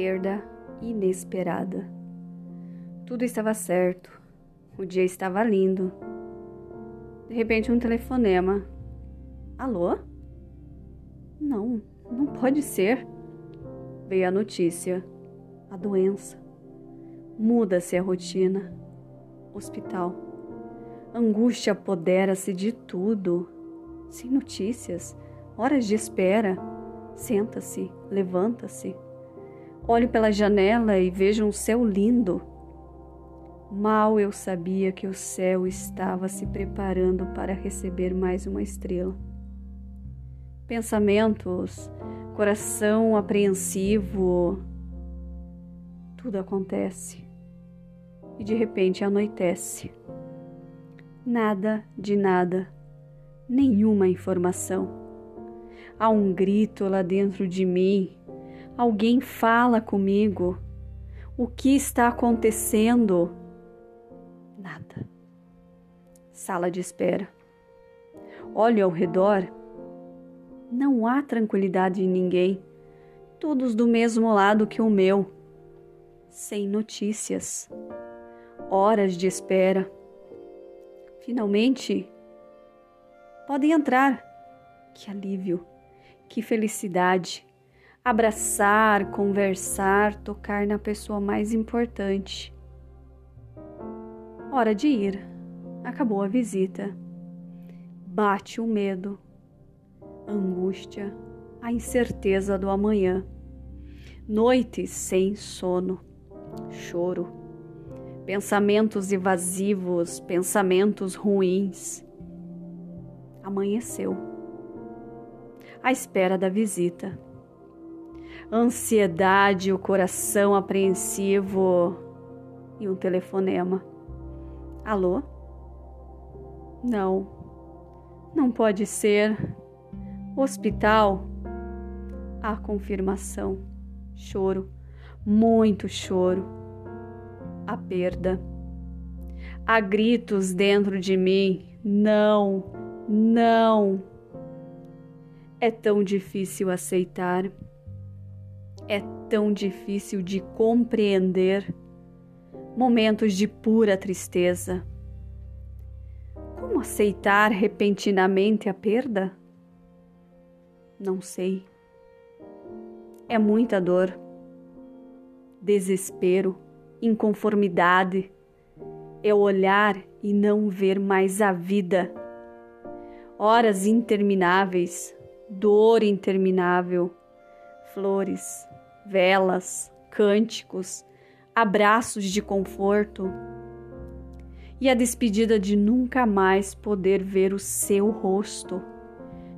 perda inesperada. Tudo estava certo. O dia estava lindo. De repente, um telefonema. Alô? Não, não pode ser. Veio a notícia. A doença. Muda-se a rotina. Hospital. Angústia apodera-se de tudo. Sem notícias. Horas de espera. Senta-se, levanta-se. Olho pela janela e vejo um céu lindo. Mal eu sabia que o céu estava se preparando para receber mais uma estrela. Pensamentos, coração apreensivo, tudo acontece. E de repente anoitece. Nada de nada, nenhuma informação. Há um grito lá dentro de mim Alguém fala comigo. O que está acontecendo? Nada. Sala de espera. Olho ao redor. Não há tranquilidade em ninguém. Todos do mesmo lado que o meu. Sem notícias. Horas de espera. Finalmente, podem entrar. Que alívio, que felicidade abraçar, conversar, tocar na pessoa mais importante. Hora de ir. Acabou a visita. Bate o medo, a angústia, a incerteza do amanhã. Noites sem sono, choro, pensamentos evasivos, pensamentos ruins. Amanheceu. À espera da visita ansiedade, o coração apreensivo e um telefonema. Alô? Não, não pode ser. Hospital? A confirmação. Choro, muito choro. A perda. Há gritos dentro de mim. Não, não. É tão difícil aceitar é tão difícil de compreender. Momentos de pura tristeza. Como aceitar repentinamente a perda? Não sei. É muita dor, desespero, inconformidade. É olhar e não ver mais a vida. Horas intermináveis, dor interminável, flores, velas, cânticos, abraços de conforto e a despedida de nunca mais poder ver o seu rosto,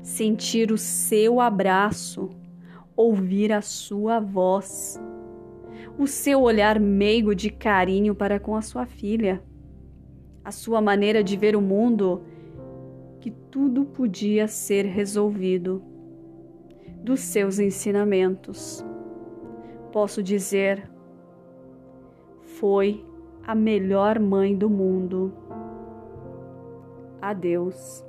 sentir o seu abraço, ouvir a sua voz, o seu olhar meigo de carinho para com a sua filha, a sua maneira de ver o mundo que tudo podia ser resolvido dos seus ensinamentos posso dizer, foi a melhor mãe do mundo. Adeus.